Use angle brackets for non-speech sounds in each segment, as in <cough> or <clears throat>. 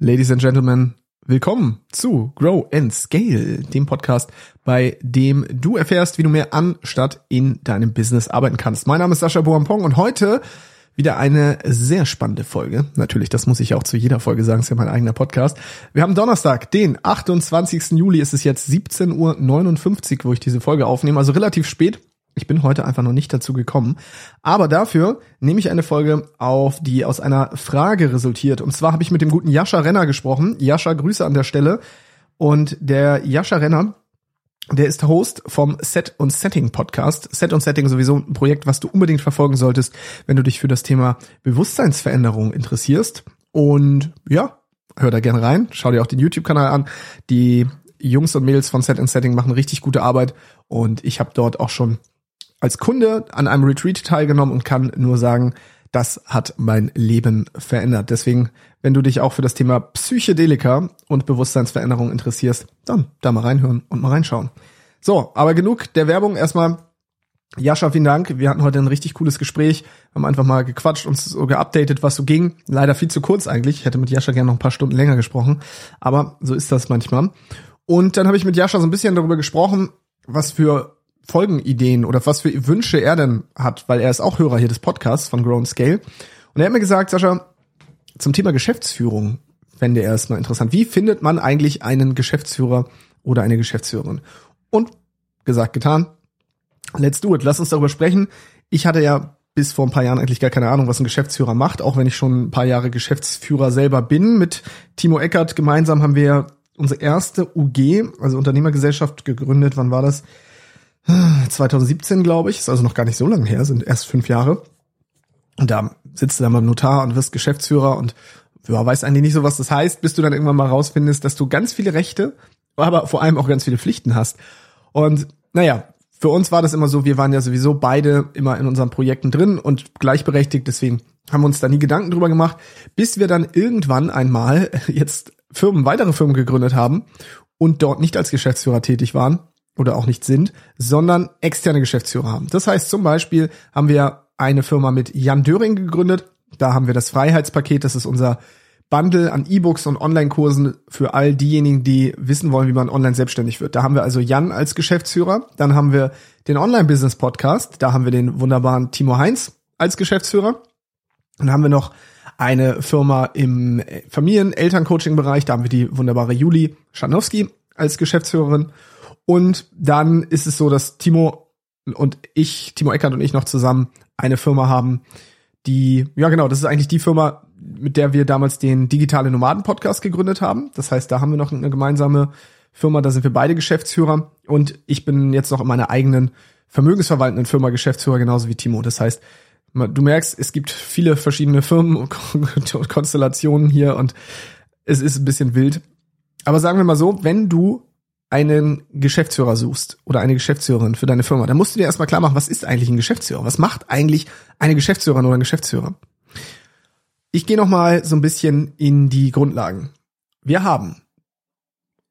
Ladies and Gentlemen, willkommen zu Grow and Scale, dem Podcast, bei dem du erfährst, wie du mehr an statt in deinem Business arbeiten kannst. Mein Name ist Sascha Boampong und heute wieder eine sehr spannende Folge. Natürlich, das muss ich auch zu jeder Folge sagen, ist ja mein eigener Podcast. Wir haben Donnerstag, den 28. Juli, ist es jetzt 17.59 Uhr, wo ich diese Folge aufnehme, also relativ spät. Ich bin heute einfach noch nicht dazu gekommen. Aber dafür nehme ich eine Folge auf, die aus einer Frage resultiert. Und zwar habe ich mit dem guten Jascha Renner gesprochen. Jascha, Grüße an der Stelle. Und der Jascha Renner, der ist Host vom Set und Setting Podcast. Set und Setting sowieso ein Projekt, was du unbedingt verfolgen solltest, wenn du dich für das Thema Bewusstseinsveränderung interessierst. Und ja, hör da gerne rein. Schau dir auch den YouTube-Kanal an. Die Jungs und Mädels von Set and Setting machen richtig gute Arbeit und ich habe dort auch schon als Kunde an einem Retreat teilgenommen und kann nur sagen, das hat mein Leben verändert. Deswegen, wenn du dich auch für das Thema Psychedelika und Bewusstseinsveränderung interessierst, dann da mal reinhören und mal reinschauen. So, aber genug der Werbung. Erstmal, Jascha, vielen Dank. Wir hatten heute ein richtig cooles Gespräch, haben einfach mal gequatscht, uns so geupdatet, was so ging. Leider viel zu kurz eigentlich. Ich hätte mit Jascha gerne noch ein paar Stunden länger gesprochen, aber so ist das manchmal. Und dann habe ich mit Jascha so ein bisschen darüber gesprochen, was für Folgenideen oder was für Wünsche er denn hat, weil er ist auch Hörer hier des Podcasts von Grown Scale. Und er hat mir gesagt, Sascha, zum Thema Geschäftsführung fände er es mal interessant. Wie findet man eigentlich einen Geschäftsführer oder eine Geschäftsführerin? Und gesagt, getan. Let's do it. Lass uns darüber sprechen. Ich hatte ja bis vor ein paar Jahren eigentlich gar keine Ahnung, was ein Geschäftsführer macht, auch wenn ich schon ein paar Jahre Geschäftsführer selber bin. Mit Timo Eckert gemeinsam haben wir unsere erste UG, also Unternehmergesellschaft, gegründet. Wann war das? 2017, glaube ich, ist also noch gar nicht so lange her, sind erst fünf Jahre. Und da sitzt du dann beim Notar und wirst Geschäftsführer und ja, weißt eigentlich nicht so, was das heißt, bis du dann irgendwann mal rausfindest, dass du ganz viele Rechte, aber vor allem auch ganz viele Pflichten hast. Und naja, für uns war das immer so, wir waren ja sowieso beide immer in unseren Projekten drin und gleichberechtigt, deswegen haben wir uns da nie Gedanken drüber gemacht, bis wir dann irgendwann einmal jetzt Firmen, weitere Firmen gegründet haben und dort nicht als Geschäftsführer tätig waren oder auch nicht sind, sondern externe Geschäftsführer haben. Das heißt zum Beispiel haben wir eine Firma mit Jan Döring gegründet. Da haben wir das Freiheitspaket. Das ist unser Bundle an E-Books und Online-Kursen für all diejenigen, die wissen wollen, wie man online selbstständig wird. Da haben wir also Jan als Geschäftsführer. Dann haben wir den Online-Business-Podcast. Da haben wir den wunderbaren Timo Heinz als Geschäftsführer. Dann haben wir noch eine Firma im Familien-Eltern-Coaching-Bereich. Da haben wir die wunderbare Juli Schanowski als Geschäftsführerin. Und dann ist es so, dass Timo und ich, Timo Eckert und ich noch zusammen eine Firma haben, die, ja genau, das ist eigentlich die Firma, mit der wir damals den Digitale Nomaden Podcast gegründet haben. Das heißt, da haben wir noch eine gemeinsame Firma, da sind wir beide Geschäftsführer und ich bin jetzt noch in meiner eigenen vermögensverwaltenden Firma Geschäftsführer, genauso wie Timo. Das heißt, du merkst, es gibt viele verschiedene Firmen <laughs> und Konstellationen hier und es ist ein bisschen wild. Aber sagen wir mal so, wenn du einen Geschäftsführer suchst oder eine Geschäftsführerin für deine Firma, dann musst du dir erstmal klar machen, was ist eigentlich ein Geschäftsführer? Was macht eigentlich eine Geschäftsführerin oder ein Geschäftsführer? Ich gehe noch mal so ein bisschen in die Grundlagen. Wir haben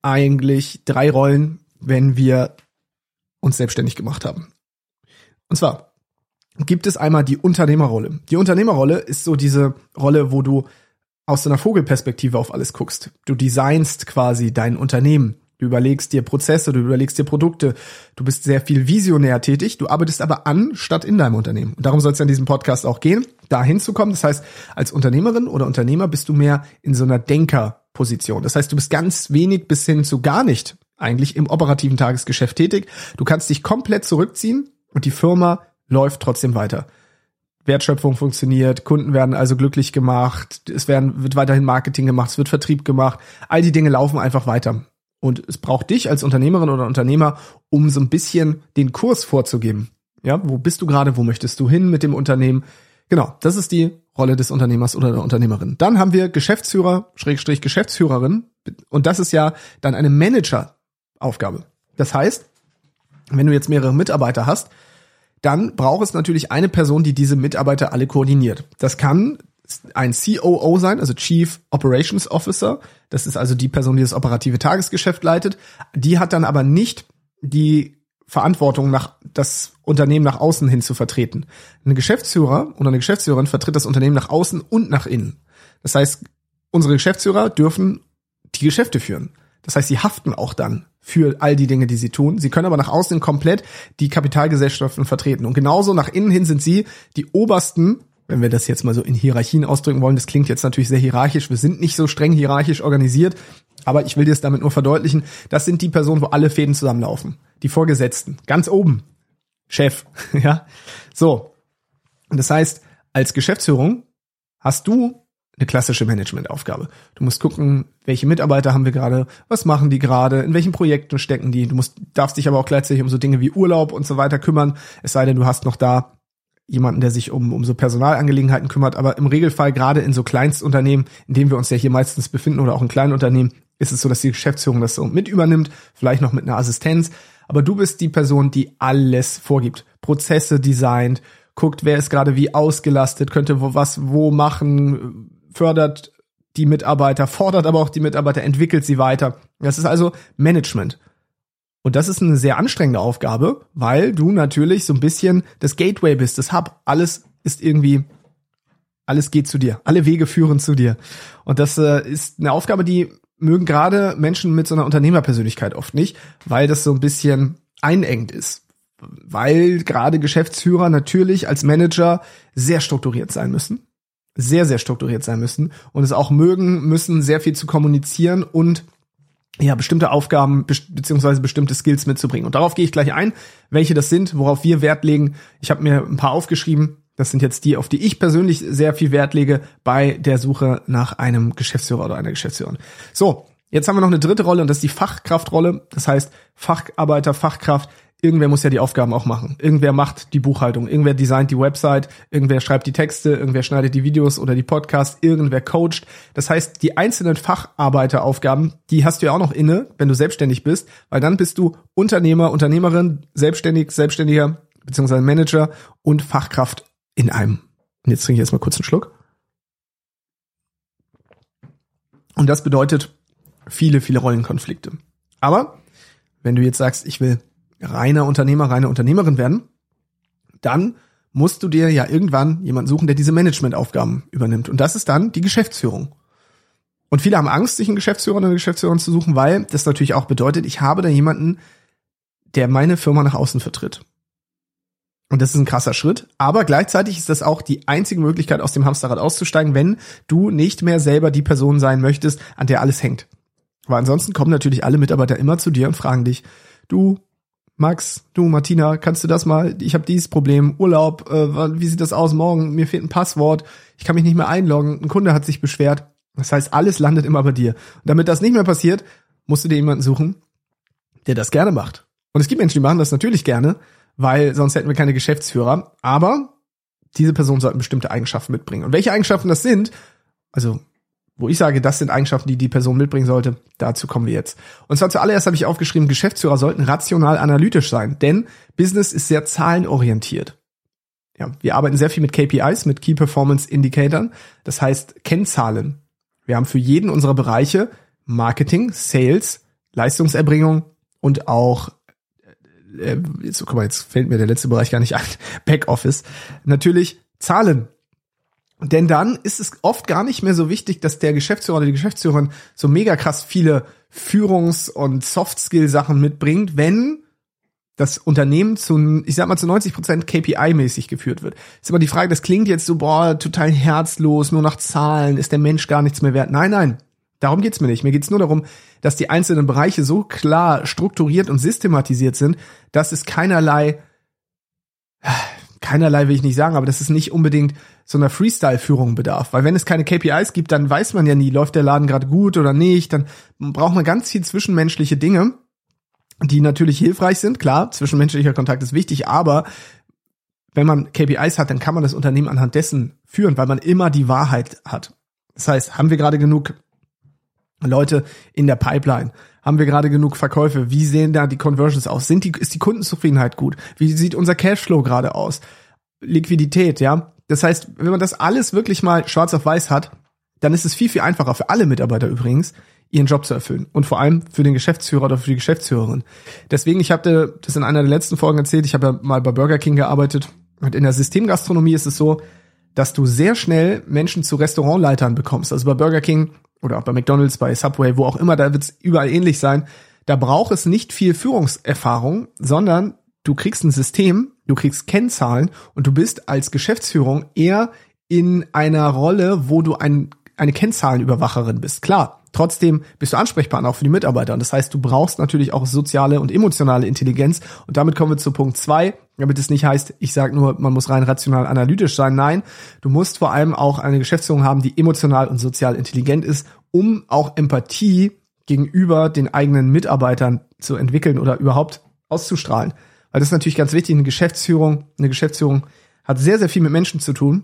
eigentlich drei Rollen, wenn wir uns selbstständig gemacht haben. Und zwar gibt es einmal die Unternehmerrolle. Die Unternehmerrolle ist so diese Rolle, wo du aus so einer Vogelperspektive auf alles guckst. Du designst quasi dein Unternehmen. Du überlegst dir Prozesse, du überlegst dir Produkte, du bist sehr viel visionär tätig, du arbeitest aber an statt in deinem Unternehmen. Und darum soll es ja in diesem Podcast auch gehen, da hinzukommen. Das heißt, als Unternehmerin oder Unternehmer bist du mehr in so einer Denkerposition. Das heißt, du bist ganz wenig bis hin zu gar nicht eigentlich im operativen Tagesgeschäft tätig. Du kannst dich komplett zurückziehen und die Firma läuft trotzdem weiter. Wertschöpfung funktioniert, Kunden werden also glücklich gemacht, es werden, wird weiterhin Marketing gemacht, es wird Vertrieb gemacht, all die Dinge laufen einfach weiter. Und es braucht dich als Unternehmerin oder Unternehmer, um so ein bisschen den Kurs vorzugeben. Ja, wo bist du gerade? Wo möchtest du hin mit dem Unternehmen? Genau, das ist die Rolle des Unternehmers oder der Unternehmerin. Dann haben wir Geschäftsführer, Schrägstrich Geschäftsführerin. Und das ist ja dann eine Manager-Aufgabe. Das heißt, wenn du jetzt mehrere Mitarbeiter hast, dann braucht es natürlich eine Person, die diese Mitarbeiter alle koordiniert. Das kann ein COO sein, also Chief Operations Officer. Das ist also die Person, die das operative Tagesgeschäft leitet. Die hat dann aber nicht die Verantwortung, nach das Unternehmen nach außen hin zu vertreten. Ein Geschäftsführer oder eine Geschäftsführerin vertritt das Unternehmen nach außen und nach innen. Das heißt, unsere Geschäftsführer dürfen die Geschäfte führen. Das heißt, sie haften auch dann für all die Dinge, die sie tun. Sie können aber nach außen komplett die Kapitalgesellschaften vertreten. Und genauso nach innen hin sind sie die obersten, wenn wir das jetzt mal so in Hierarchien ausdrücken wollen. Das klingt jetzt natürlich sehr hierarchisch. Wir sind nicht so streng hierarchisch organisiert. Aber ich will dir es damit nur verdeutlichen. Das sind die Personen, wo alle Fäden zusammenlaufen. Die Vorgesetzten. Ganz oben. Chef. <laughs> ja. So. Und das heißt, als Geschäftsführung hast du eine klassische Managementaufgabe. Du musst gucken, welche Mitarbeiter haben wir gerade, was machen die gerade, in welchen Projekten stecken die. Du musst, darfst dich aber auch gleichzeitig um so Dinge wie Urlaub und so weiter kümmern. Es sei denn, du hast noch da jemanden, der sich um, um so Personalangelegenheiten kümmert. Aber im Regelfall, gerade in so Kleinstunternehmen, in denen wir uns ja hier meistens befinden oder auch in kleinen Unternehmen, ist es so, dass die Geschäftsführung das so mit übernimmt, vielleicht noch mit einer Assistenz. Aber du bist die Person, die alles vorgibt. Prozesse designt, guckt, wer ist gerade wie ausgelastet, könnte wo was wo machen, fördert die Mitarbeiter, fordert aber auch die Mitarbeiter, entwickelt sie weiter. Das ist also Management. Und das ist eine sehr anstrengende Aufgabe, weil du natürlich so ein bisschen das Gateway bist, das Hub. Alles ist irgendwie, alles geht zu dir. Alle Wege führen zu dir. Und das äh, ist eine Aufgabe, die mögen gerade Menschen mit so einer Unternehmerpersönlichkeit oft nicht, weil das so ein bisschen einengt ist. Weil gerade Geschäftsführer natürlich als Manager sehr strukturiert sein müssen sehr, sehr strukturiert sein müssen und es auch mögen müssen, sehr viel zu kommunizieren und ja, bestimmte Aufgaben beziehungsweise bestimmte Skills mitzubringen. Und darauf gehe ich gleich ein, welche das sind, worauf wir Wert legen. Ich habe mir ein paar aufgeschrieben. Das sind jetzt die, auf die ich persönlich sehr viel Wert lege bei der Suche nach einem Geschäftsführer oder einer Geschäftsführerin. So, jetzt haben wir noch eine dritte Rolle und das ist die Fachkraftrolle. Das heißt, Facharbeiter, Fachkraft irgendwer muss ja die Aufgaben auch machen. Irgendwer macht die Buchhaltung, irgendwer designt die Website, irgendwer schreibt die Texte, irgendwer schneidet die Videos oder die Podcasts, irgendwer coacht. Das heißt, die einzelnen Facharbeiteraufgaben, die hast du ja auch noch inne, wenn du selbstständig bist, weil dann bist du Unternehmer, Unternehmerin, selbstständig, Selbstständiger beziehungsweise Manager und Fachkraft in einem. Und jetzt trinke ich erstmal kurz einen Schluck. Und das bedeutet viele, viele Rollenkonflikte. Aber wenn du jetzt sagst, ich will reiner Unternehmer, reine Unternehmerin werden, dann musst du dir ja irgendwann jemanden suchen, der diese Managementaufgaben übernimmt. Und das ist dann die Geschäftsführung. Und viele haben Angst, sich einen Geschäftsführer oder eine Geschäftsführerin zu suchen, weil das natürlich auch bedeutet, ich habe da jemanden, der meine Firma nach außen vertritt. Und das ist ein krasser Schritt. Aber gleichzeitig ist das auch die einzige Möglichkeit, aus dem Hamsterrad auszusteigen, wenn du nicht mehr selber die Person sein möchtest, an der alles hängt. Weil ansonsten kommen natürlich alle Mitarbeiter immer zu dir und fragen dich, du, Max, du, Martina, kannst du das mal? Ich habe dieses Problem, Urlaub, äh, wie sieht das aus morgen? Mir fehlt ein Passwort, ich kann mich nicht mehr einloggen, ein Kunde hat sich beschwert. Das heißt, alles landet immer bei dir. Und damit das nicht mehr passiert, musst du dir jemanden suchen, der das gerne macht. Und es gibt Menschen, die machen das natürlich gerne, weil sonst hätten wir keine Geschäftsführer. Aber diese Personen sollten bestimmte Eigenschaften mitbringen. Und welche Eigenschaften das sind, also wo ich sage, das sind Eigenschaften, die die Person mitbringen sollte, dazu kommen wir jetzt. Und zwar zuallererst habe ich aufgeschrieben, Geschäftsführer sollten rational analytisch sein, denn Business ist sehr zahlenorientiert. Ja, wir arbeiten sehr viel mit KPIs, mit Key Performance Indicatoren, das heißt Kennzahlen. Wir haben für jeden unserer Bereiche Marketing, Sales, Leistungserbringung und auch äh, jetzt guck mal, jetzt fällt mir der letzte Bereich gar nicht ein, <laughs> Backoffice. Natürlich Zahlen denn dann ist es oft gar nicht mehr so wichtig, dass der Geschäftsführer oder die Geschäftsführerin so mega krass viele Führungs- und Soft-Skill-Sachen mitbringt, wenn das Unternehmen zu, ich sag mal, zu 90 Prozent KPI-mäßig geführt wird. Ist immer die Frage, das klingt jetzt so, boah, total herzlos, nur nach Zahlen, ist der Mensch gar nichts mehr wert. Nein, nein, darum geht's mir nicht. Mir geht's nur darum, dass die einzelnen Bereiche so klar strukturiert und systematisiert sind, dass es keinerlei keinerlei will ich nicht sagen, aber das ist nicht unbedingt so einer Freestyle-Führung bedarf. Weil wenn es keine KPIs gibt, dann weiß man ja nie, läuft der Laden gerade gut oder nicht. Dann braucht man ganz viel zwischenmenschliche Dinge, die natürlich hilfreich sind. Klar, zwischenmenschlicher Kontakt ist wichtig, aber wenn man KPIs hat, dann kann man das Unternehmen anhand dessen führen, weil man immer die Wahrheit hat. Das heißt, haben wir gerade genug Leute in der Pipeline? Haben wir gerade genug Verkäufe? Wie sehen da die Conversions aus? Sind die, ist die Kundenzufriedenheit gut? Wie sieht unser Cashflow gerade aus? Liquidität, ja? Das heißt, wenn man das alles wirklich mal schwarz auf weiß hat, dann ist es viel, viel einfacher für alle Mitarbeiter übrigens, ihren Job zu erfüllen. Und vor allem für den Geschäftsführer oder für die Geschäftsführerin. Deswegen, ich habe das in einer der letzten Folgen erzählt, ich habe ja mal bei Burger King gearbeitet. Und in der Systemgastronomie ist es so, dass du sehr schnell Menschen zu Restaurantleitern bekommst. Also bei Burger King oder auch bei McDonald's, bei Subway, wo auch immer, da wird es überall ähnlich sein. Da braucht es nicht viel Führungserfahrung, sondern du kriegst ein System, du kriegst Kennzahlen und du bist als Geschäftsführung eher in einer Rolle, wo du ein, eine Kennzahlenüberwacherin bist. Klar, trotzdem bist du Ansprechpartner auch für die Mitarbeiter. Und das heißt, du brauchst natürlich auch soziale und emotionale Intelligenz. Und damit kommen wir zu Punkt zwei, damit es nicht heißt, ich sage nur, man muss rein rational analytisch sein. Nein, du musst vor allem auch eine Geschäftsführung haben, die emotional und sozial intelligent ist, um auch Empathie gegenüber den eigenen Mitarbeitern zu entwickeln oder überhaupt auszustrahlen. Weil das ist natürlich ganz wichtig, eine Geschäftsführung, eine Geschäftsführung hat sehr, sehr viel mit Menschen zu tun.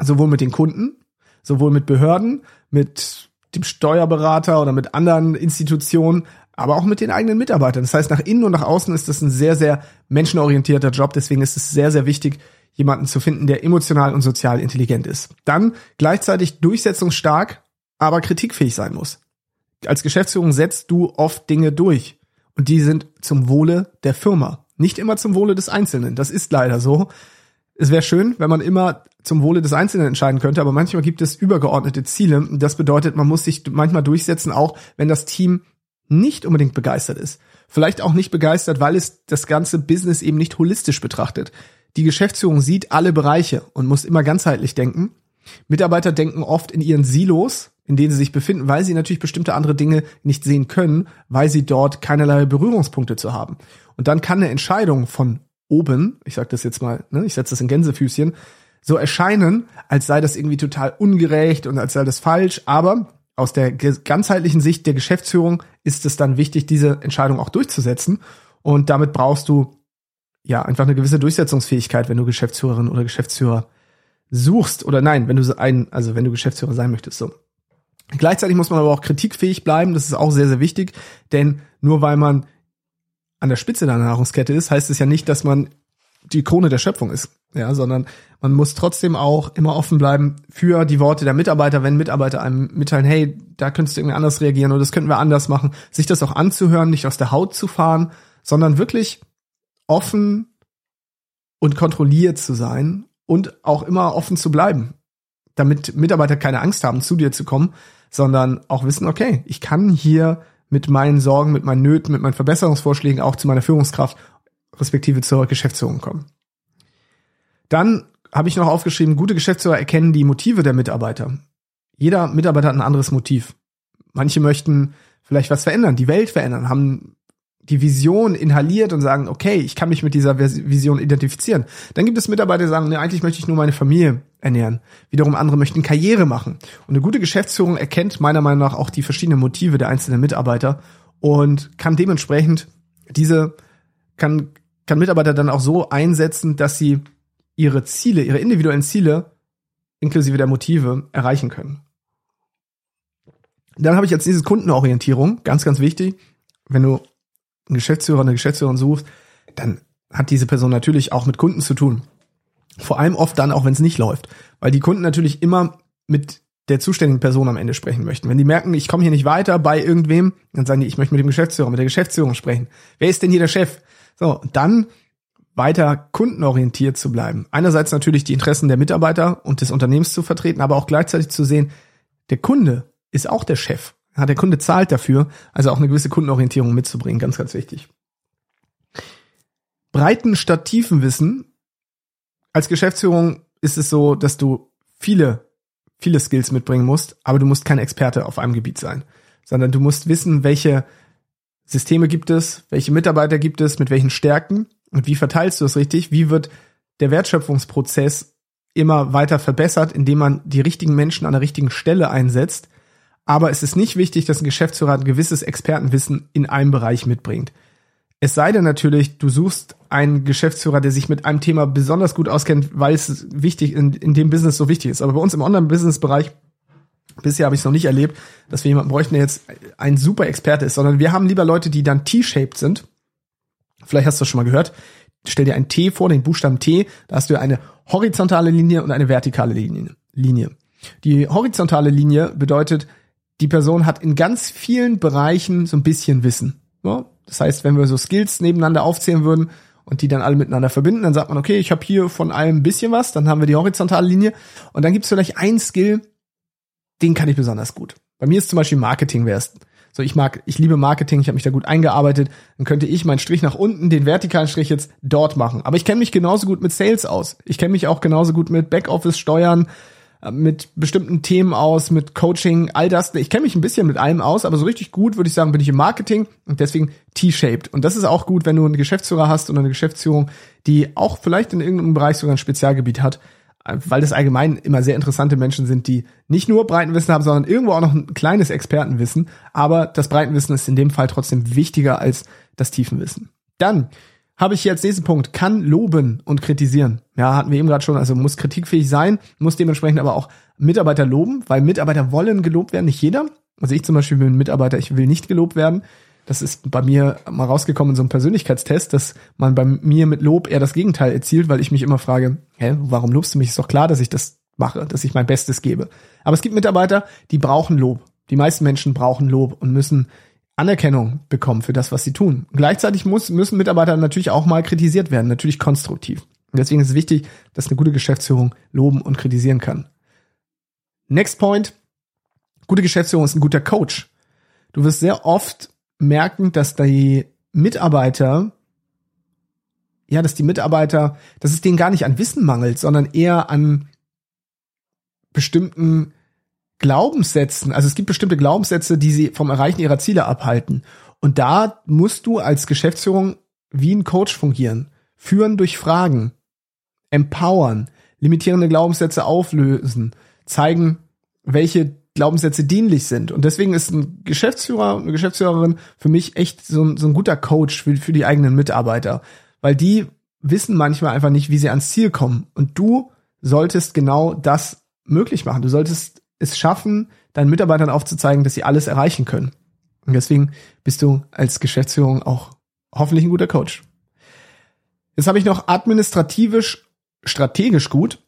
Sowohl mit den Kunden, sowohl mit Behörden, mit dem Steuerberater oder mit anderen Institutionen, aber auch mit den eigenen Mitarbeitern. Das heißt, nach innen und nach außen ist das ein sehr, sehr menschenorientierter Job. Deswegen ist es sehr, sehr wichtig, jemanden zu finden, der emotional und sozial intelligent ist. Dann gleichzeitig durchsetzungsstark, aber kritikfähig sein muss. Als Geschäftsführung setzt du oft Dinge durch und die sind zum Wohle der Firma, nicht immer zum Wohle des Einzelnen. Das ist leider so. Es wäre schön, wenn man immer zum Wohle des Einzelnen entscheiden könnte, aber manchmal gibt es übergeordnete Ziele. Das bedeutet, man muss sich manchmal durchsetzen, auch wenn das Team nicht unbedingt begeistert ist. Vielleicht auch nicht begeistert, weil es das ganze Business eben nicht holistisch betrachtet. Die Geschäftsführung sieht alle Bereiche und muss immer ganzheitlich denken. Mitarbeiter denken oft in ihren Silos, in denen sie sich befinden, weil sie natürlich bestimmte andere Dinge nicht sehen können, weil sie dort keinerlei Berührungspunkte zu haben. Und dann kann eine Entscheidung von oben, ich sage das jetzt mal, ne, ich setze das in Gänsefüßchen, so erscheinen, als sei das irgendwie total ungerecht und als sei das falsch, aber aus der ganzheitlichen Sicht der Geschäftsführung ist es dann wichtig, diese Entscheidung auch durchzusetzen. Und damit brauchst du ja einfach eine gewisse Durchsetzungsfähigkeit, wenn du Geschäftsführerin oder Geschäftsführer suchst oder nein, wenn du ein, also wenn du Geschäftsführer sein möchtest, so. Gleichzeitig muss man aber auch kritikfähig bleiben, das ist auch sehr, sehr wichtig, denn nur weil man an der Spitze der Nahrungskette ist, heißt es ja nicht, dass man die Krone der Schöpfung ist, ja, sondern man muss trotzdem auch immer offen bleiben für die Worte der Mitarbeiter, wenn Mitarbeiter einem mitteilen, hey, da könntest du irgendwie anders reagieren oder das könnten wir anders machen, sich das auch anzuhören, nicht aus der Haut zu fahren, sondern wirklich offen und kontrolliert zu sein und auch immer offen zu bleiben, damit Mitarbeiter keine Angst haben, zu dir zu kommen, sondern auch wissen, okay, ich kann hier mit meinen Sorgen, mit meinen Nöten, mit meinen Verbesserungsvorschlägen auch zu meiner Führungskraft respektive zur Geschäftsführung kommen. Dann habe ich noch aufgeschrieben, gute Geschäftsführer erkennen die Motive der Mitarbeiter. Jeder Mitarbeiter hat ein anderes Motiv. Manche möchten vielleicht was verändern, die Welt verändern, haben die Vision inhaliert und sagen, okay, ich kann mich mit dieser Vision identifizieren. Dann gibt es Mitarbeiter, die sagen, nee, eigentlich möchte ich nur meine Familie ernähren. Wiederum andere möchten Karriere machen. Und eine gute Geschäftsführung erkennt meiner Meinung nach auch die verschiedenen Motive der einzelnen Mitarbeiter und kann dementsprechend diese, kann, kann Mitarbeiter dann auch so einsetzen, dass sie ihre Ziele, ihre individuellen Ziele inklusive der Motive erreichen können. Dann habe ich als nächstes Kundenorientierung, ganz, ganz wichtig. Wenn du einen Geschäftsführer, eine Geschäftsführerin suchst, dann hat diese Person natürlich auch mit Kunden zu tun. Vor allem oft dann auch, wenn es nicht läuft. Weil die Kunden natürlich immer mit der zuständigen Person am Ende sprechen möchten. Wenn die merken, ich komme hier nicht weiter bei irgendwem, dann sagen die, ich möchte mit dem Geschäftsführer, mit der Geschäftsführung sprechen. Wer ist denn hier der Chef? So, dann weiter kundenorientiert zu bleiben. Einerseits natürlich die Interessen der Mitarbeiter und des Unternehmens zu vertreten, aber auch gleichzeitig zu sehen, der Kunde ist auch der Chef. Ja, der Kunde zahlt dafür, also auch eine gewisse Kundenorientierung mitzubringen, ganz, ganz wichtig. Breiten statt tiefen Wissen. Als Geschäftsführung ist es so, dass du viele, viele Skills mitbringen musst, aber du musst kein Experte auf einem Gebiet sein, sondern du musst wissen, welche Systeme gibt es, welche Mitarbeiter gibt es, mit welchen Stärken und wie verteilst du es richtig? Wie wird der Wertschöpfungsprozess immer weiter verbessert, indem man die richtigen Menschen an der richtigen Stelle einsetzt, aber es ist nicht wichtig, dass ein Geschäftsführer ein gewisses Expertenwissen in einem Bereich mitbringt. Es sei denn natürlich, du suchst einen Geschäftsführer, der sich mit einem Thema besonders gut auskennt, weil es wichtig in, in dem Business so wichtig ist. Aber bei uns im Online-Business-Bereich bisher habe ich es noch nicht erlebt, dass wir jemanden bräuchten, der jetzt ein super Experte ist, sondern wir haben lieber Leute, die dann T-shaped sind. Vielleicht hast du das schon mal gehört. Stell dir ein T vor, den Buchstaben T, da hast du eine horizontale Linie und eine vertikale Linie. Die horizontale Linie bedeutet, die Person hat in ganz vielen Bereichen so ein bisschen Wissen. Ja? Das heißt, wenn wir so Skills nebeneinander aufzählen würden und die dann alle miteinander verbinden. Dann sagt man, okay, ich habe hier von allem ein bisschen was, dann haben wir die horizontale Linie und dann gibt es vielleicht einen Skill, den kann ich besonders gut. Bei mir ist zum Beispiel Marketing wär's. So, ich mag, ich liebe Marketing, ich habe mich da gut eingearbeitet. Dann könnte ich meinen Strich nach unten, den vertikalen Strich jetzt dort machen. Aber ich kenne mich genauso gut mit Sales aus. Ich kenne mich auch genauso gut mit Backoffice, Steuern, mit bestimmten Themen aus, mit Coaching, all das. Ich kenne mich ein bisschen mit allem aus, aber so richtig gut würde ich sagen, bin ich im Marketing und deswegen T-shaped. Und das ist auch gut, wenn du einen Geschäftsführer hast oder eine Geschäftsführung, die auch vielleicht in irgendeinem Bereich sogar ein Spezialgebiet hat weil das allgemein immer sehr interessante Menschen sind, die nicht nur Breitenwissen haben, sondern irgendwo auch noch ein kleines Expertenwissen. Aber das Breitenwissen ist in dem Fall trotzdem wichtiger als das Tiefenwissen. Dann habe ich hier als nächsten Punkt, kann loben und kritisieren. Ja, hatten wir eben gerade schon, also muss kritikfähig sein, muss dementsprechend aber auch Mitarbeiter loben, weil Mitarbeiter wollen gelobt werden, nicht jeder. Also ich zum Beispiel bin Mitarbeiter, ich will nicht gelobt werden. Das ist bei mir mal rausgekommen in so einem Persönlichkeitstest, dass man bei mir mit Lob eher das Gegenteil erzielt, weil ich mich immer frage, hä, warum lobst du mich? Ist doch klar, dass ich das mache, dass ich mein Bestes gebe. Aber es gibt Mitarbeiter, die brauchen Lob. Die meisten Menschen brauchen Lob und müssen Anerkennung bekommen für das, was sie tun. gleichzeitig muss, müssen Mitarbeiter natürlich auch mal kritisiert werden, natürlich konstruktiv. Deswegen ist es wichtig, dass eine gute Geschäftsführung loben und kritisieren kann. Next point. Gute Geschäftsführung ist ein guter Coach. Du wirst sehr oft merken, dass die Mitarbeiter, ja, dass die Mitarbeiter, dass es denen gar nicht an Wissen mangelt, sondern eher an bestimmten Glaubenssätzen. Also es gibt bestimmte Glaubenssätze, die sie vom Erreichen ihrer Ziele abhalten. Und da musst du als Geschäftsführung wie ein Coach fungieren. Führen durch Fragen, empowern, limitierende Glaubenssätze auflösen, zeigen, welche Glaubenssätze dienlich sind. Und deswegen ist ein Geschäftsführer, eine Geschäftsführerin für mich echt so ein, so ein guter Coach für, für die eigenen Mitarbeiter. Weil die wissen manchmal einfach nicht, wie sie ans Ziel kommen. Und du solltest genau das möglich machen. Du solltest es schaffen, deinen Mitarbeitern aufzuzeigen, dass sie alles erreichen können. Und deswegen bist du als Geschäftsführung auch hoffentlich ein guter Coach. Jetzt habe ich noch administrativisch strategisch gut,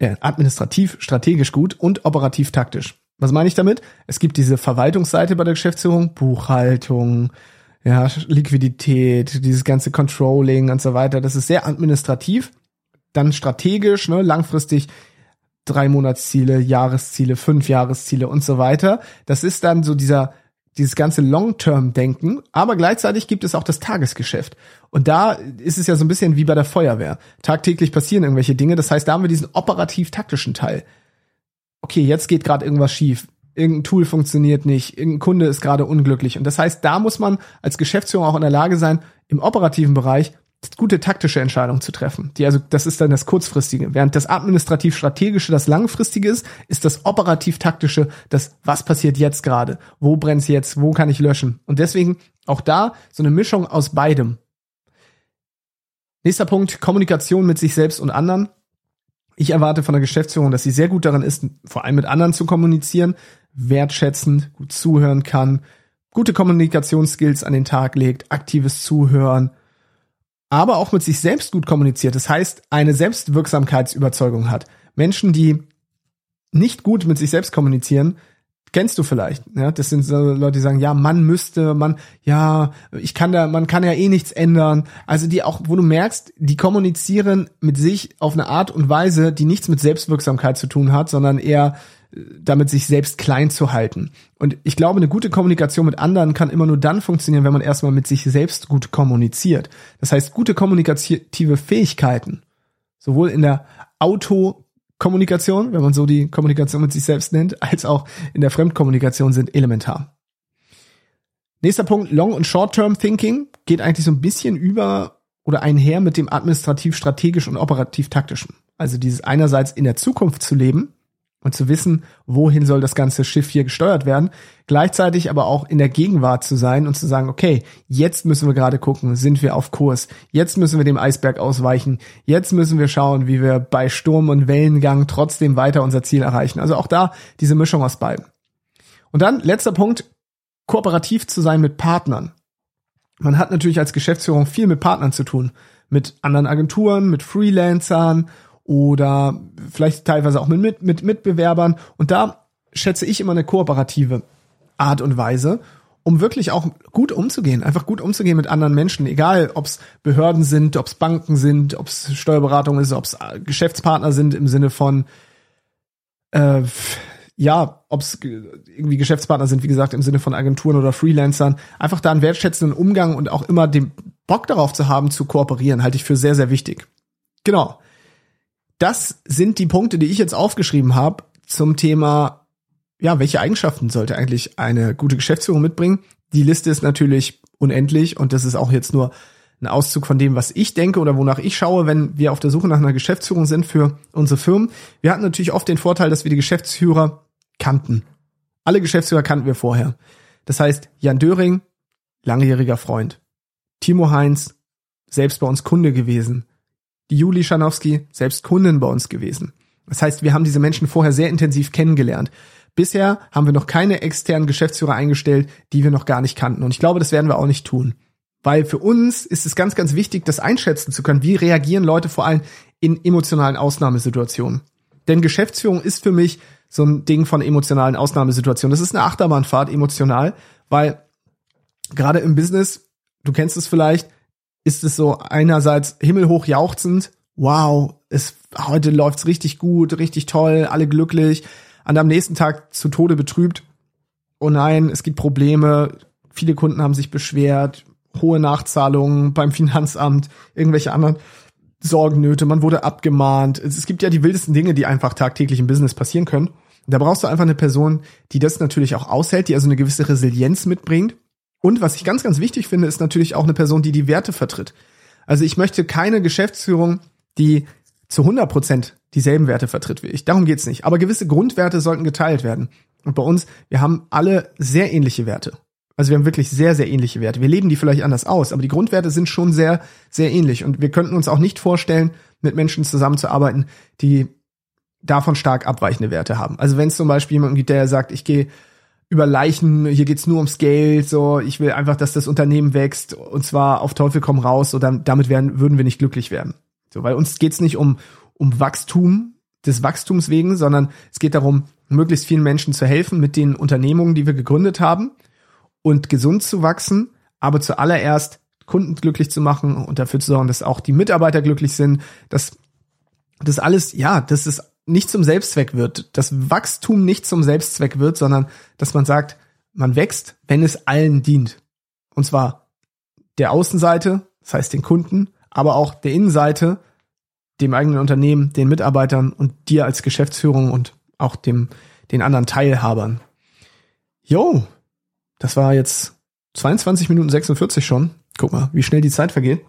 ja, administrativ strategisch gut und operativ taktisch. Was meine ich damit? Es gibt diese Verwaltungsseite bei der Geschäftsführung, Buchhaltung, ja, Liquidität, dieses ganze Controlling und so weiter. Das ist sehr administrativ. Dann strategisch, ne, langfristig drei Monatsziele, Jahresziele, fünf Jahresziele und so weiter. Das ist dann so dieser dieses ganze Long-Term-Denken, aber gleichzeitig gibt es auch das Tagesgeschäft. Und da ist es ja so ein bisschen wie bei der Feuerwehr. Tagtäglich passieren irgendwelche Dinge. Das heißt, da haben wir diesen operativ-taktischen Teil okay, jetzt geht gerade irgendwas schief, irgendein Tool funktioniert nicht, irgendein Kunde ist gerade unglücklich. Und das heißt, da muss man als Geschäftsführer auch in der Lage sein, im operativen Bereich gute taktische Entscheidungen zu treffen. Die also, das ist dann das kurzfristige. Während das administrativ-strategische das langfristige ist, ist das operativ-taktische das, was passiert jetzt gerade? Wo brennt's jetzt? Wo kann ich löschen? Und deswegen auch da so eine Mischung aus beidem. Nächster Punkt, Kommunikation mit sich selbst und anderen. Ich erwarte von der Geschäftsführung, dass sie sehr gut darin ist, vor allem mit anderen zu kommunizieren, wertschätzend, gut zuhören kann, gute Kommunikationsskills an den Tag legt, aktives Zuhören, aber auch mit sich selbst gut kommuniziert. Das heißt, eine Selbstwirksamkeitsüberzeugung hat. Menschen, die nicht gut mit sich selbst kommunizieren, kennst du vielleicht. Ja, das sind so Leute, die sagen, ja, man müsste, man, ja, ich kann da, man kann ja eh nichts ändern. Also die auch, wo du merkst, die kommunizieren mit sich auf eine Art und Weise, die nichts mit Selbstwirksamkeit zu tun hat, sondern eher damit sich selbst klein zu halten. Und ich glaube, eine gute Kommunikation mit anderen kann immer nur dann funktionieren, wenn man erstmal mit sich selbst gut kommuniziert. Das heißt, gute kommunikative Fähigkeiten, sowohl in der Auto Kommunikation, wenn man so die Kommunikation mit sich selbst nennt, als auch in der Fremdkommunikation sind elementar. Nächster Punkt, Long- und Short-Term Thinking geht eigentlich so ein bisschen über oder einher mit dem administrativ-strategisch und operativ-taktischen. Also dieses einerseits in der Zukunft zu leben und zu wissen, wohin soll das ganze Schiff hier gesteuert werden, gleichzeitig aber auch in der Gegenwart zu sein und zu sagen, okay, jetzt müssen wir gerade gucken, sind wir auf Kurs, jetzt müssen wir dem Eisberg ausweichen, jetzt müssen wir schauen, wie wir bei Sturm und Wellengang trotzdem weiter unser Ziel erreichen. Also auch da diese Mischung aus beiden. Und dann letzter Punkt, kooperativ zu sein mit Partnern. Man hat natürlich als Geschäftsführung viel mit Partnern zu tun, mit anderen Agenturen, mit Freelancern oder vielleicht teilweise auch mit, mit Mitbewerbern. Und da schätze ich immer eine kooperative Art und Weise. um wirklich auch gut umzugehen, einfach gut umzugehen mit anderen Menschen, egal ob es Behörden sind, ob es Banken sind, ob es Steuerberatung ist, ob es Geschäftspartner sind im Sinne von äh, ja, ob es irgendwie Geschäftspartner sind, wie gesagt, im Sinne von Agenturen oder Freelancern, einfach da einen wertschätzenden Umgang und auch immer den Bock darauf zu haben, zu kooperieren, halte ich für sehr, sehr wichtig. Genau. Das sind die Punkte, die ich jetzt aufgeschrieben habe zum Thema, ja, welche Eigenschaften sollte eigentlich eine gute Geschäftsführung mitbringen? Die Liste ist natürlich unendlich und das ist auch jetzt nur ein Auszug von dem, was ich denke oder wonach ich schaue, wenn wir auf der Suche nach einer Geschäftsführung sind für unsere Firmen. Wir hatten natürlich oft den Vorteil, dass wir die Geschäftsführer kannten. Alle Geschäftsführer kannten wir vorher. Das heißt, Jan Döring, langjähriger Freund. Timo Heinz, selbst bei uns Kunde gewesen. Die Juli Schanowski, selbst Kundin bei uns gewesen. Das heißt, wir haben diese Menschen vorher sehr intensiv kennengelernt. Bisher haben wir noch keine externen Geschäftsführer eingestellt, die wir noch gar nicht kannten. Und ich glaube, das werden wir auch nicht tun. Weil für uns ist es ganz, ganz wichtig, das einschätzen zu können. Wie reagieren Leute vor allem in emotionalen Ausnahmesituationen? Denn Geschäftsführung ist für mich so ein Ding von emotionalen Ausnahmesituationen. Das ist eine Achterbahnfahrt emotional, weil gerade im Business, du kennst es vielleicht, ist es so einerseits himmelhoch jauchzend, wow, es heute läuft's richtig gut, richtig toll, alle glücklich, und am nächsten Tag zu Tode betrübt. Oh nein, es gibt Probleme, viele Kunden haben sich beschwert, hohe Nachzahlungen beim Finanzamt, irgendwelche anderen Sorgennöte, man wurde abgemahnt. Es gibt ja die wildesten Dinge, die einfach tagtäglich im Business passieren können. Da brauchst du einfach eine Person, die das natürlich auch aushält, die also eine gewisse Resilienz mitbringt. Und was ich ganz, ganz wichtig finde, ist natürlich auch eine Person, die die Werte vertritt. Also ich möchte keine Geschäftsführung, die zu 100 Prozent dieselben Werte vertritt wie ich. Darum geht's nicht. Aber gewisse Grundwerte sollten geteilt werden. Und bei uns, wir haben alle sehr ähnliche Werte. Also wir haben wirklich sehr, sehr ähnliche Werte. Wir leben die vielleicht anders aus, aber die Grundwerte sind schon sehr, sehr ähnlich. Und wir könnten uns auch nicht vorstellen, mit Menschen zusammenzuarbeiten, die davon stark abweichende Werte haben. Also wenn es zum Beispiel jemanden gibt, der sagt, ich gehe über Leichen, hier geht's nur ums Geld, so ich will einfach, dass das Unternehmen wächst und zwar auf Teufel komm raus, dann, damit werden, würden wir nicht glücklich werden. So, weil uns geht's nicht um, um Wachstum des Wachstums wegen, sondern es geht darum, möglichst vielen Menschen zu helfen mit den Unternehmungen, die wir gegründet haben und gesund zu wachsen, aber zuallererst Kunden glücklich zu machen und dafür zu sorgen, dass auch die Mitarbeiter glücklich sind, dass das alles, ja, dass es nicht zum Selbstzweck wird, dass Wachstum nicht zum Selbstzweck wird, sondern dass man sagt, man wächst, wenn es allen dient. Und zwar der Außenseite, das heißt den Kunden, aber auch der Innenseite, dem eigenen Unternehmen, den Mitarbeitern und dir als Geschäftsführung und auch dem, den anderen Teilhabern. Jo, das war jetzt 22 Minuten 46 schon. Guck mal, wie schnell die Zeit vergeht.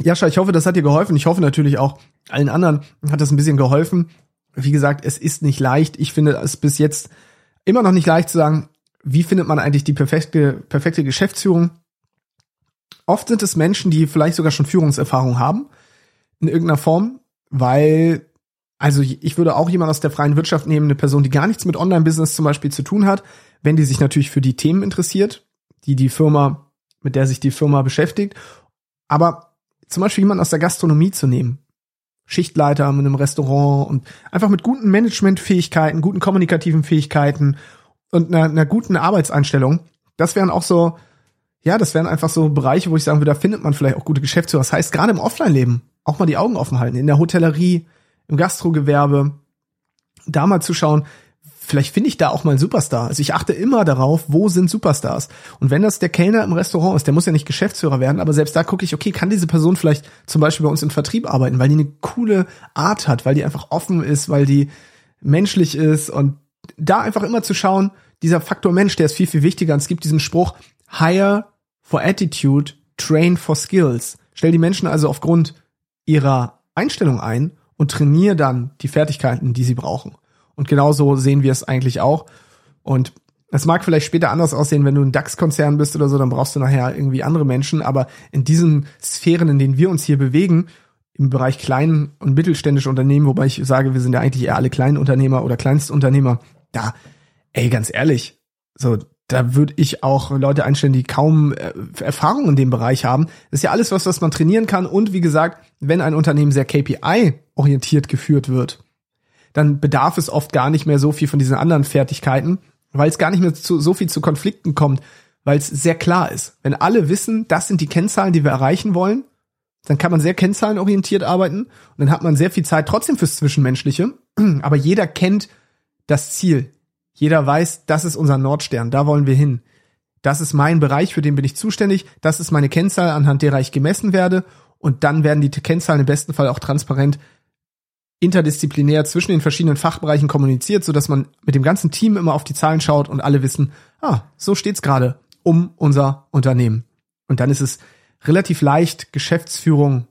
Jascha, ich hoffe, das hat dir geholfen. Ich hoffe natürlich auch allen anderen hat das ein bisschen geholfen. Wie gesagt, es ist nicht leicht. Ich finde es bis jetzt immer noch nicht leicht zu sagen, wie findet man eigentlich die perfekte, perfekte Geschäftsführung. Oft sind es Menschen, die vielleicht sogar schon Führungserfahrung haben in irgendeiner Form, weil also ich würde auch jemand aus der freien Wirtschaft nehmen, eine Person, die gar nichts mit Online-Business zum Beispiel zu tun hat, wenn die sich natürlich für die Themen interessiert, die die Firma, mit der sich die Firma beschäftigt. Aber zum Beispiel jemand aus der Gastronomie zu nehmen, Schichtleiter mit einem Restaurant und einfach mit guten Managementfähigkeiten, guten kommunikativen Fähigkeiten und einer, einer guten Arbeitseinstellung, das wären auch so, ja, das wären einfach so Bereiche, wo ich sagen würde, da findet man vielleicht auch gute Geschäftsführer. Das heißt, gerade im Offline-Leben auch mal die Augen offen halten, in der Hotellerie, im Gastrogewerbe, da mal zu schauen, vielleicht finde ich da auch mal einen Superstar. Also ich achte immer darauf, wo sind Superstars. Und wenn das der Kellner im Restaurant ist, der muss ja nicht Geschäftsführer werden, aber selbst da gucke ich, okay, kann diese Person vielleicht zum Beispiel bei uns im Vertrieb arbeiten, weil die eine coole Art hat, weil die einfach offen ist, weil die menschlich ist und da einfach immer zu schauen, dieser Faktor Mensch, der ist viel, viel wichtiger. Und es gibt diesen Spruch, hire for attitude, train for skills. Stell die Menschen also aufgrund ihrer Einstellung ein und trainiere dann die Fertigkeiten, die sie brauchen. Und genauso sehen wir es eigentlich auch. Und es mag vielleicht später anders aussehen, wenn du ein DAX-Konzern bist oder so, dann brauchst du nachher irgendwie andere Menschen. Aber in diesen Sphären, in denen wir uns hier bewegen, im Bereich kleinen und mittelständische Unternehmen, wobei ich sage, wir sind ja eigentlich eher alle Kleinunternehmer oder Kleinstunternehmer, da, ey, ganz ehrlich, so, da würde ich auch Leute einstellen, die kaum äh, Erfahrung in dem Bereich haben. Das ist ja alles was, was man trainieren kann. Und wie gesagt, wenn ein Unternehmen sehr KPI-orientiert geführt wird, dann bedarf es oft gar nicht mehr so viel von diesen anderen Fertigkeiten, weil es gar nicht mehr zu, so viel zu Konflikten kommt, weil es sehr klar ist. Wenn alle wissen, das sind die Kennzahlen, die wir erreichen wollen, dann kann man sehr kennzahlenorientiert arbeiten und dann hat man sehr viel Zeit trotzdem fürs Zwischenmenschliche, <clears throat> aber jeder kennt das Ziel. Jeder weiß, das ist unser Nordstern, da wollen wir hin. Das ist mein Bereich, für den bin ich zuständig, das ist meine Kennzahl, anhand derer ich gemessen werde und dann werden die Kennzahlen im besten Fall auch transparent interdisziplinär zwischen den verschiedenen Fachbereichen kommuniziert, so dass man mit dem ganzen Team immer auf die Zahlen schaut und alle wissen, ah, so steht's gerade um unser Unternehmen. Und dann ist es relativ leicht, Geschäftsführung,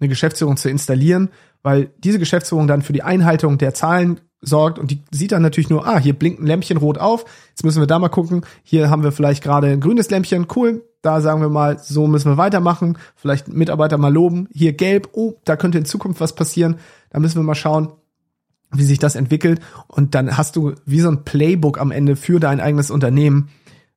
eine Geschäftsführung zu installieren, weil diese Geschäftsführung dann für die Einhaltung der Zahlen sorgt und die sieht dann natürlich nur, ah, hier blinkt ein Lämpchen rot auf, jetzt müssen wir da mal gucken, hier haben wir vielleicht gerade ein grünes Lämpchen, cool, da sagen wir mal, so müssen wir weitermachen, vielleicht Mitarbeiter mal loben, hier gelb, oh, da könnte in Zukunft was passieren, da müssen wir mal schauen, wie sich das entwickelt und dann hast du wie so ein Playbook am Ende für dein eigenes Unternehmen,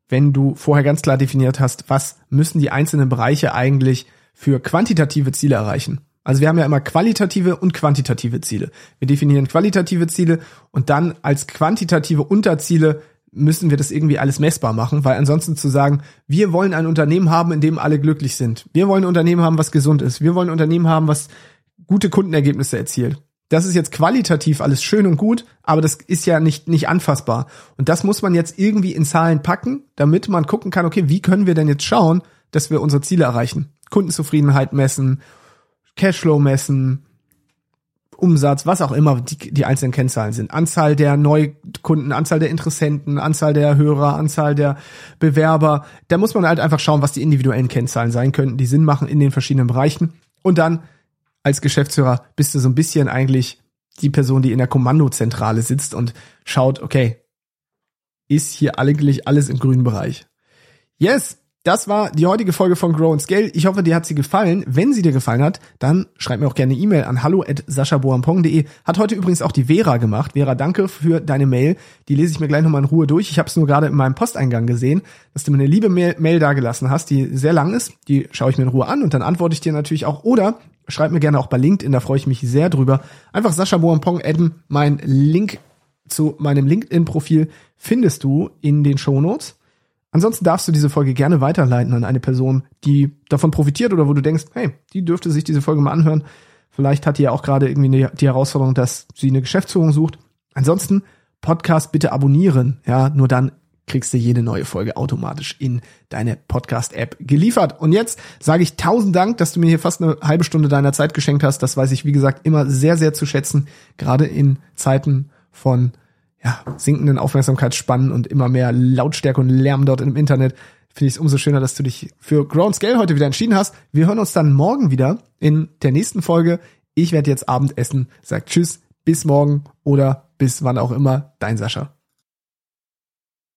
wenn du vorher ganz klar definiert hast, was müssen die einzelnen Bereiche eigentlich für quantitative Ziele erreichen. Also wir haben ja immer qualitative und quantitative Ziele. Wir definieren qualitative Ziele und dann als quantitative Unterziele müssen wir das irgendwie alles messbar machen, weil ansonsten zu sagen, wir wollen ein Unternehmen haben, in dem alle glücklich sind. Wir wollen ein Unternehmen haben, was gesund ist. Wir wollen ein Unternehmen haben, was gute Kundenergebnisse erzielt. Das ist jetzt qualitativ alles schön und gut, aber das ist ja nicht, nicht anfassbar. Und das muss man jetzt irgendwie in Zahlen packen, damit man gucken kann, okay, wie können wir denn jetzt schauen, dass wir unsere Ziele erreichen? Kundenzufriedenheit messen, Cashflow messen, Umsatz, was auch immer die, die einzelnen Kennzahlen sind. Anzahl der Neukunden, Anzahl der Interessenten, Anzahl der Hörer, Anzahl der Bewerber. Da muss man halt einfach schauen, was die individuellen Kennzahlen sein könnten, die Sinn machen in den verschiedenen Bereichen. Und dann als Geschäftsführer bist du so ein bisschen eigentlich die Person, die in der Kommandozentrale sitzt und schaut, okay, ist hier eigentlich alles im grünen Bereich? Yes, das war die heutige Folge von Grow and Scale. Ich hoffe, dir hat sie gefallen. Wenn sie dir gefallen hat, dann schreib mir auch gerne eine E-Mail an hallo@saschaboampong.de. Hat heute übrigens auch die Vera gemacht. Vera, danke für deine Mail. Die lese ich mir gleich nochmal in Ruhe durch. Ich habe es nur gerade in meinem Posteingang gesehen, dass du mir eine liebe Mail, Mail dagelassen hast, die sehr lang ist. Die schaue ich mir in Ruhe an und dann antworte ich dir natürlich auch. Oder schreib mir gerne auch bei LinkedIn, da freue ich mich sehr drüber. Einfach Sascha Boampong adden. Mein Link zu meinem LinkedIn-Profil findest du in den Show Notes. Ansonsten darfst du diese Folge gerne weiterleiten an eine Person, die davon profitiert oder wo du denkst, hey, die dürfte sich diese Folge mal anhören. Vielleicht hat die ja auch gerade irgendwie die Herausforderung, dass sie eine Geschäftsführung sucht. Ansonsten Podcast bitte abonnieren. Ja, nur dann kriegst du jede neue Folge automatisch in deine Podcast-App geliefert. Und jetzt sage ich tausend Dank, dass du mir hier fast eine halbe Stunde deiner Zeit geschenkt hast. Das weiß ich, wie gesagt, immer sehr, sehr zu schätzen. Gerade in Zeiten von ja, sinkenden Aufmerksamkeitsspannen und immer mehr Lautstärke und Lärm dort im Internet, finde ich es umso schöner, dass du dich für Ground Scale heute wieder entschieden hast. Wir hören uns dann morgen wieder in der nächsten Folge. Ich werde jetzt Abendessen. Sag Tschüss, bis morgen oder bis wann auch immer. Dein Sascha.